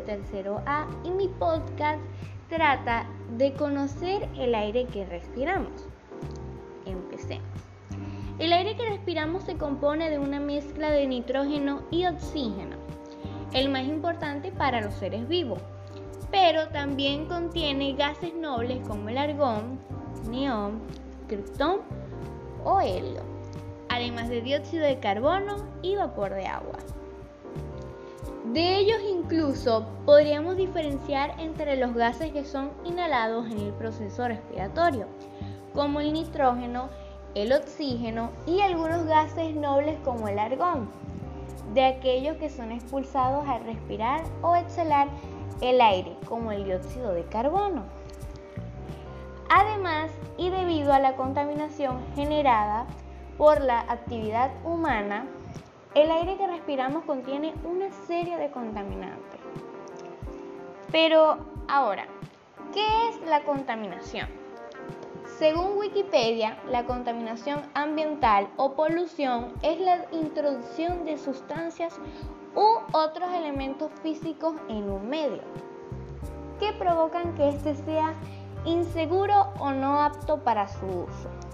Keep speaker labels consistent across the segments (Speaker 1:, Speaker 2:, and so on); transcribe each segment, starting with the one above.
Speaker 1: tercero A y mi podcast trata de conocer el aire que respiramos. Empecemos. El aire que respiramos se compone de una mezcla de nitrógeno y oxígeno, el más importante para los seres vivos, pero también contiene gases nobles como el argón, neón, criptón o helio, además de dióxido de carbono y vapor de agua. De ellos incluso podríamos diferenciar entre los gases que son inhalados en el proceso respiratorio, como el nitrógeno, el oxígeno y algunos gases nobles como el argón, de aquellos que son expulsados al respirar o exhalar el aire, como el dióxido de carbono. Además, y debido a la contaminación generada por la actividad humana, el aire que respiramos contiene una serie de contaminantes. Pero ahora, ¿qué es la contaminación? Según Wikipedia, la contaminación ambiental o polución es la introducción de sustancias u otros elementos físicos en un medio que provocan que éste sea inseguro o no apto para su uso.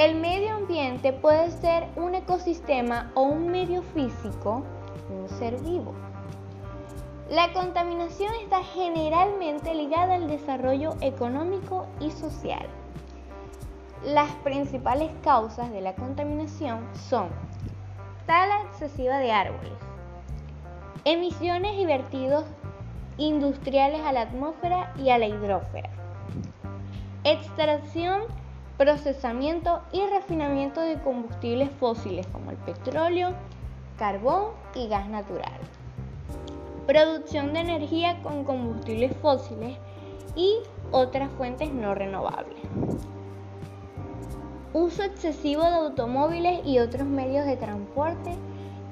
Speaker 1: El medio ambiente puede ser un ecosistema o un medio físico, un ser vivo. La contaminación está generalmente ligada al desarrollo económico y social. Las principales causas de la contaminación son tala excesiva de árboles, emisiones y vertidos industriales a la atmósfera y a la hidrósfera, extracción procesamiento y refinamiento de combustibles fósiles como el petróleo, carbón y gas natural. Producción de energía con combustibles fósiles y otras fuentes no renovables. Uso excesivo de automóviles y otros medios de transporte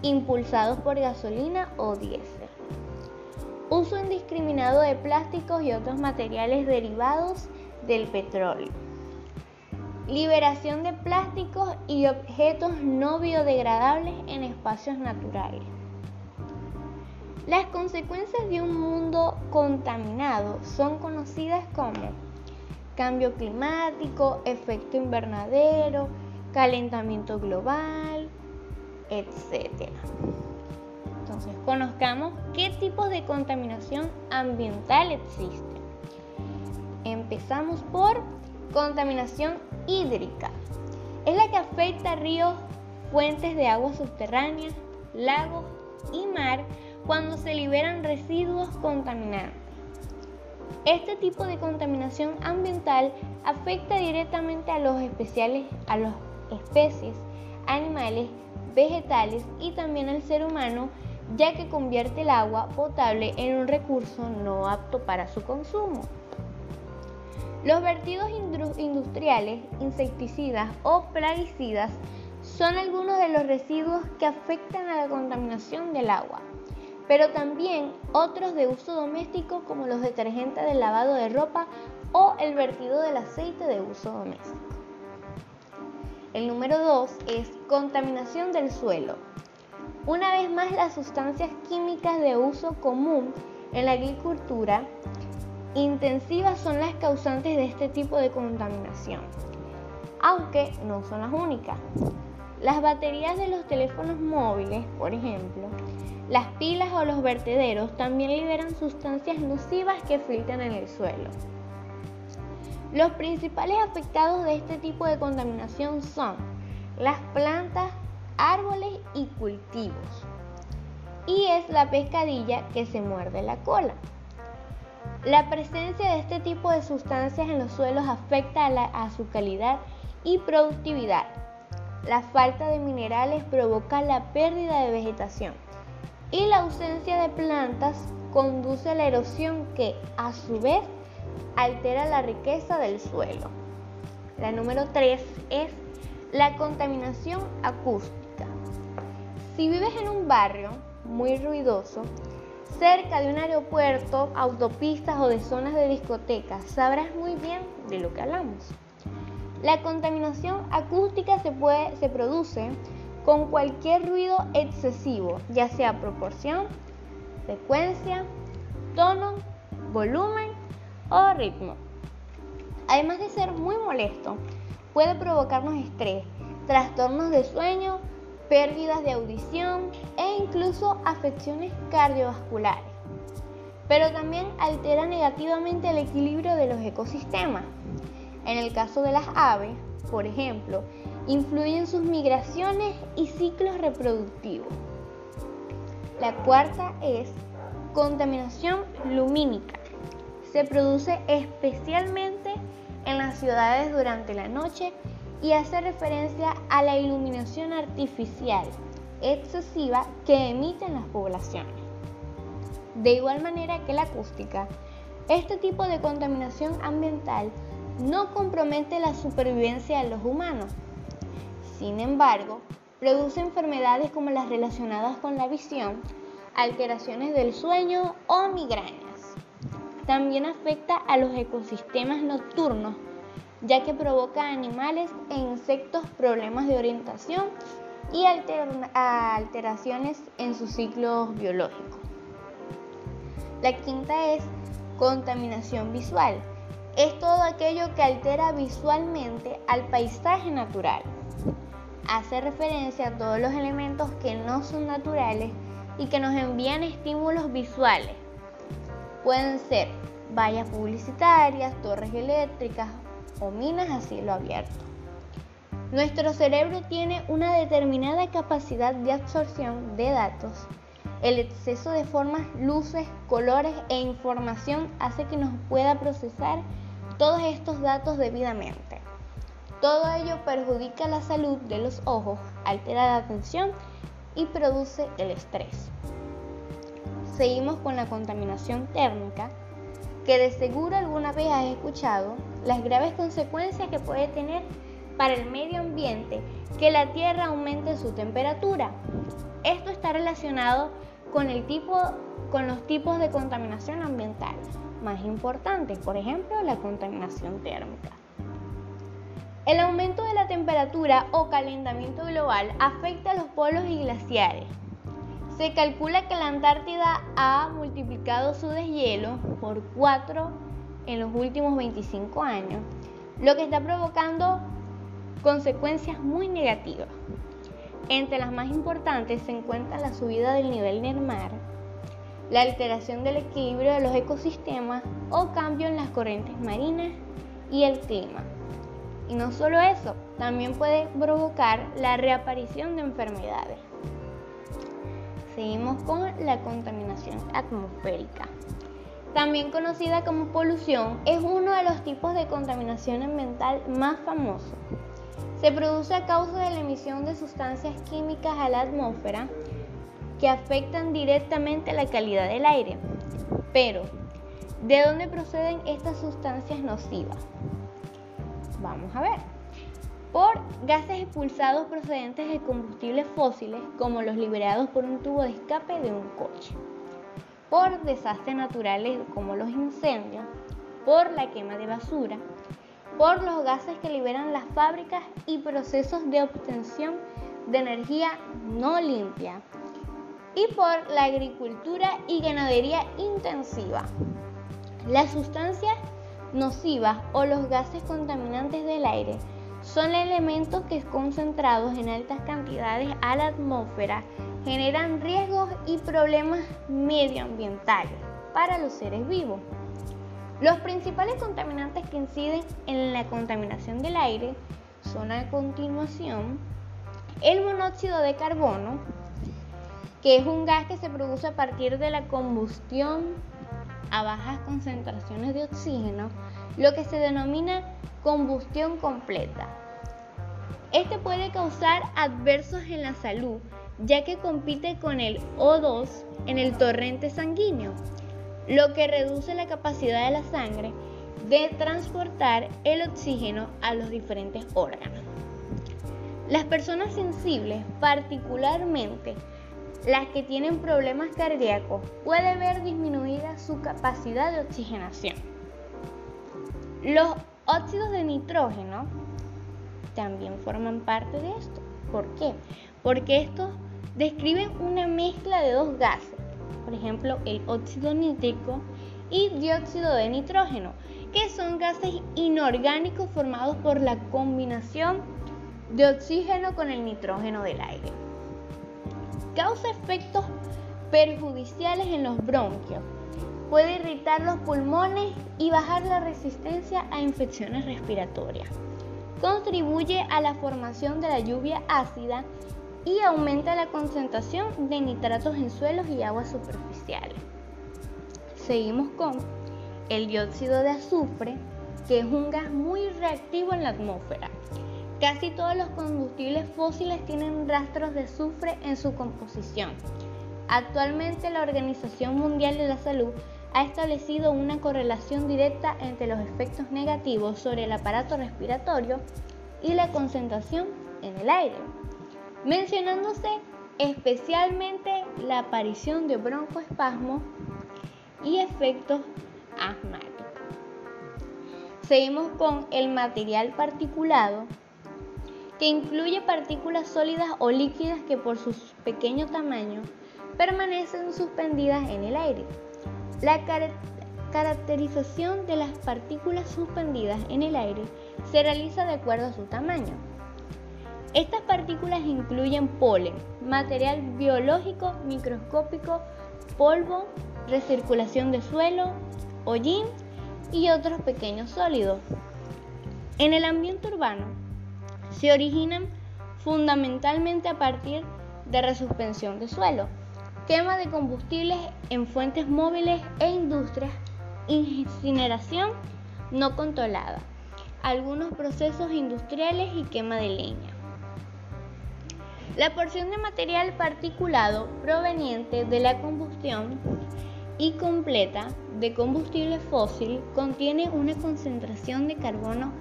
Speaker 1: impulsados por gasolina o diésel. Uso indiscriminado de plásticos y otros materiales derivados del petróleo liberación de plásticos y objetos no biodegradables en espacios naturales. Las consecuencias de un mundo contaminado son conocidas como cambio climático, efecto invernadero, calentamiento global, etc. Entonces, conozcamos qué tipos de contaminación ambiental existen. Empezamos por contaminación hídrica. Es la que afecta a ríos, fuentes de agua subterránea, lagos y mar cuando se liberan residuos contaminantes. Este tipo de contaminación ambiental afecta directamente a los especiales, a las especies, animales, vegetales y también al ser humano, ya que convierte el agua potable en un recurso no apto para su consumo. Los vertidos industriales, insecticidas o plaguicidas son algunos de los residuos que afectan a la contaminación del agua, pero también otros de uso doméstico como los detergentes de lavado de ropa o el vertido del aceite de uso doméstico. El número 2 es contaminación del suelo. Una vez más, las sustancias químicas de uso común en la agricultura intensivas son las causantes de este tipo de contaminación, aunque no son las únicas. Las baterías de los teléfonos móviles, por ejemplo, las pilas o los vertederos también liberan sustancias nocivas que filtran en el suelo. Los principales afectados de este tipo de contaminación son las plantas, árboles y cultivos. Y es la pescadilla que se muerde la cola. La presencia de este tipo de sustancias en los suelos afecta a, su calidad y productividad. La falta de minerales provoca la pérdida de vegetación y la ausencia de plantas conduce a la erosión que a su vez altera la riqueza del suelo. La número 3 es la contaminación acústica. Si vives en un barrio muy ruidoso, cerca de un aeropuerto, autopistas o de zonas de discotecas, sabrás muy bien de lo que hablamos. La contaminación acústica se, puede, se produce con cualquier ruido excesivo, ya sea proporción secuencia, tono, volumen o ritmo. Además de ser muy molesto, puede provocarnos estrés, trastornos de sueño, pérdidas de audición e incluso afecciones cardiovasculares. Pero también altera negativamente el equilibrio de los ecosistemas. En el caso de las aves, por ejemplo, influyen sus migraciones y ciclos reproductivos. La cuarta es contaminación lumínica. Se produce especialmente en las ciudades durante la noche y hace referencia a la iluminación artificial excesiva que emiten las poblaciones. De igual manera que la acústica, este tipo de contaminación ambiental no compromete la supervivencia de los humanos. Sin embargo, produce enfermedades como las relacionadas con la visión, alteraciones del sueño o migrañas. También afecta a los ecosistemas nocturnos ya que provoca a animales e insectos problemas de orientación y alteraciones en sus ciclos biológicos. La quinta es contaminación visual. Es todo aquello que altera visualmente al paisaje natural. Hace referencia a todos los elementos que no son naturales y que nos envían estímulos visuales. Pueden ser vallas publicitarias, torres eléctricas, o minas a cielo abierto. Nuestro cerebro tiene una determinada capacidad de absorción de datos. El exceso de formas, luces, colores e información hace que nos pueda procesar todos estos datos debidamente. Todo ello perjudica la salud de los ojos, altera la atención y produce el estrés. Seguimos con la contaminación térmica, que de seguro alguna vez has escuchado las graves consecuencias que puede tener para el medio ambiente que la Tierra aumente su temperatura. Esto está relacionado con, el tipo, con los tipos de contaminación ambiental más importantes, por ejemplo, la contaminación térmica. El aumento de la temperatura o calentamiento global afecta a los polos y glaciares, se calcula que la Antártida ha multiplicado su deshielo por 4 en los últimos 25 años, lo que está provocando consecuencias muy negativas. Entre las más importantes se encuentra la subida del nivel del mar, la alteración del equilibrio de los ecosistemas o cambio en las corrientes marinas y el clima. Y no solo eso, también puede provocar la reaparición de enfermedades. Seguimos con la contaminación atmosférica. También conocida como polución, es uno de los tipos de contaminación ambiental más famosos. Se produce a causa de la emisión de sustancias químicas a la atmósfera que afectan directamente la calidad del aire. Pero, ¿de dónde proceden estas sustancias nocivas? Vamos a ver por gases expulsados procedentes de combustibles fósiles como los liberados por un tubo de escape de un coche, por desastres naturales como los incendios, por la quema de basura, por los gases que liberan las fábricas y procesos de obtención de energía no limpia y por la agricultura y ganadería intensiva. Las sustancias nocivas o los gases contaminantes del aire son elementos que concentrados en altas cantidades a la atmósfera generan riesgos y problemas medioambientales para los seres vivos. Los principales contaminantes que inciden en la contaminación del aire son a continuación el monóxido de carbono, que es un gas que se produce a partir de la combustión a bajas concentraciones de oxígeno, lo que se denomina combustión completa. Este puede causar adversos en la salud, ya que compite con el O2 en el torrente sanguíneo, lo que reduce la capacidad de la sangre de transportar el oxígeno a los diferentes órganos. Las personas sensibles, particularmente las que tienen problemas cardíacos, puede ver disminuida su capacidad de oxigenación. Los óxidos de nitrógeno también forman parte de esto. ¿Por qué? Porque estos describen una mezcla de dos gases, por ejemplo el óxido nítrico y dióxido de nitrógeno, que son gases inorgánicos formados por la combinación de oxígeno con el nitrógeno del aire. Causa efectos perjudiciales en los bronquios. Puede irritar los pulmones y bajar la resistencia a infecciones respiratorias. Contribuye a la formación de la lluvia ácida y aumenta la concentración de nitratos en suelos y aguas superficiales. Seguimos con el dióxido de azufre, que es un gas muy reactivo en la atmósfera. Casi todos los combustibles fósiles tienen rastros de azufre en su composición. Actualmente la Organización Mundial de la Salud ha establecido una correlación directa entre los efectos negativos sobre el aparato respiratorio y la concentración en el aire, mencionándose especialmente la aparición de broncoespasmos y efectos asmáticos. Seguimos con el material particulado, que incluye partículas sólidas o líquidas que por su pequeño tamaño permanecen suspendidas en el aire. La caracterización de las partículas suspendidas en el aire se realiza de acuerdo a su tamaño. Estas partículas incluyen polen, material biológico microscópico, polvo, recirculación de suelo, hollín y otros pequeños sólidos. En el ambiente urbano se originan fundamentalmente a partir de resuspensión de suelo, quema de combustibles en fuentes móviles e industrias, incineración no controlada, algunos procesos industriales y quema de leña. La porción de material particulado proveniente de la combustión y completa de combustible fósil contiene una concentración de carbono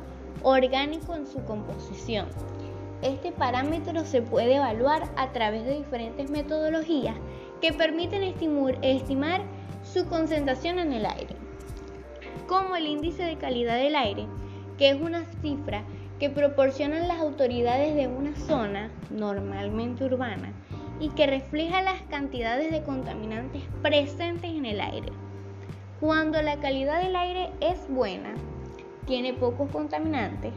Speaker 1: orgánico en su composición. Este parámetro se puede evaluar a través de diferentes metodologías que permiten estimar su concentración en el aire, como el índice de calidad del aire, que es una cifra que proporcionan las autoridades de una zona, normalmente urbana, y que refleja las cantidades de contaminantes presentes en el aire. Cuando la calidad del aire es buena, tiene pocos contaminantes,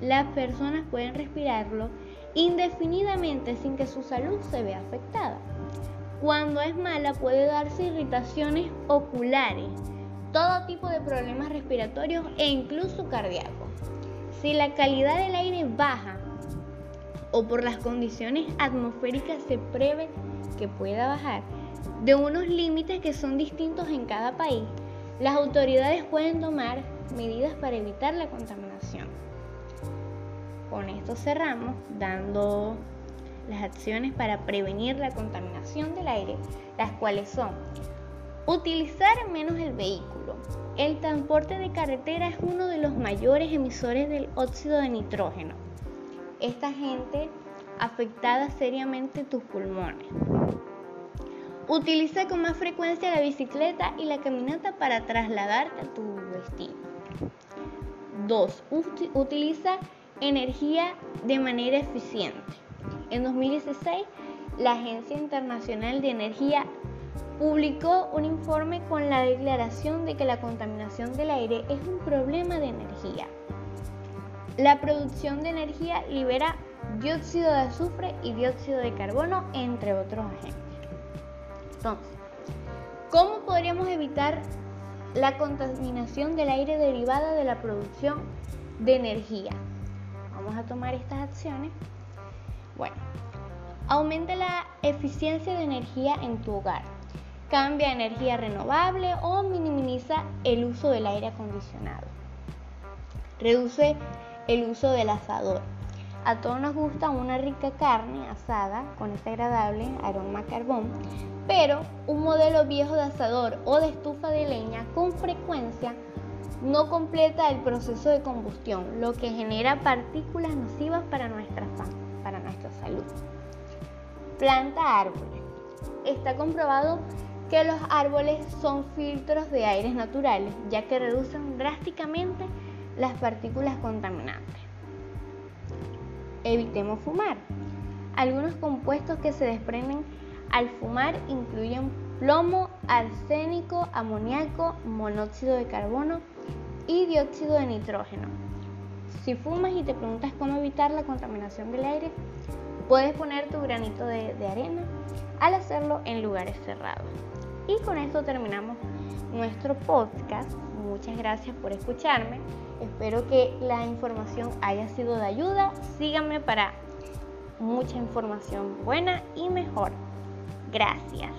Speaker 1: las personas pueden respirarlo indefinidamente sin que su salud se vea afectada. Cuando es mala puede darse irritaciones oculares, todo tipo de problemas respiratorios e incluso cardíacos. Si la calidad del aire baja o por las condiciones atmosféricas se prevé que pueda bajar de unos límites que son distintos en cada país, las autoridades pueden tomar medidas para evitar la contaminación. Con esto cerramos dando las acciones para prevenir la contaminación del aire, las cuales son utilizar menos el vehículo. El transporte de carretera es uno de los mayores emisores del óxido de nitrógeno. Esta gente afectada seriamente tus pulmones. Utiliza con más frecuencia la bicicleta y la caminata para trasladarte a tu destino. 2. Utiliza energía de manera eficiente. En 2016, la Agencia Internacional de Energía publicó un informe con la declaración de que la contaminación del aire es un problema de energía. La producción de energía libera dióxido de azufre y dióxido de carbono, entre otros agentes. Entonces, ¿cómo podríamos evitar la contaminación del aire derivada de la producción de energía? Vamos a tomar estas acciones bueno, aumenta la eficiencia de energía en tu hogar, cambia energía renovable o minimiza el uso del aire acondicionado. Reduce el uso del asador. A todos nos gusta una rica carne asada con este agradable aroma carbón, pero un modelo viejo de asador o de estufa de leña con frecuencia no completa el proceso de combustión, lo que genera partículas nocivas para nuestra para nuestra salud. Planta árboles. Está comprobado que los árboles son filtros de aires naturales, ya que reducen drásticamente las partículas contaminantes. Evitemos fumar. Algunos compuestos que se desprenden al fumar incluyen plomo, arsénico, amoníaco, monóxido de carbono y dióxido de nitrógeno. Si fumas y te preguntas cómo evitar la contaminación del aire, puedes poner tu granito de, de arena al hacerlo en lugares cerrados. Y con esto terminamos nuestro podcast. Muchas gracias por escucharme. Espero que la información haya sido de ayuda. Síganme para mucha información buena y mejor. Gracias.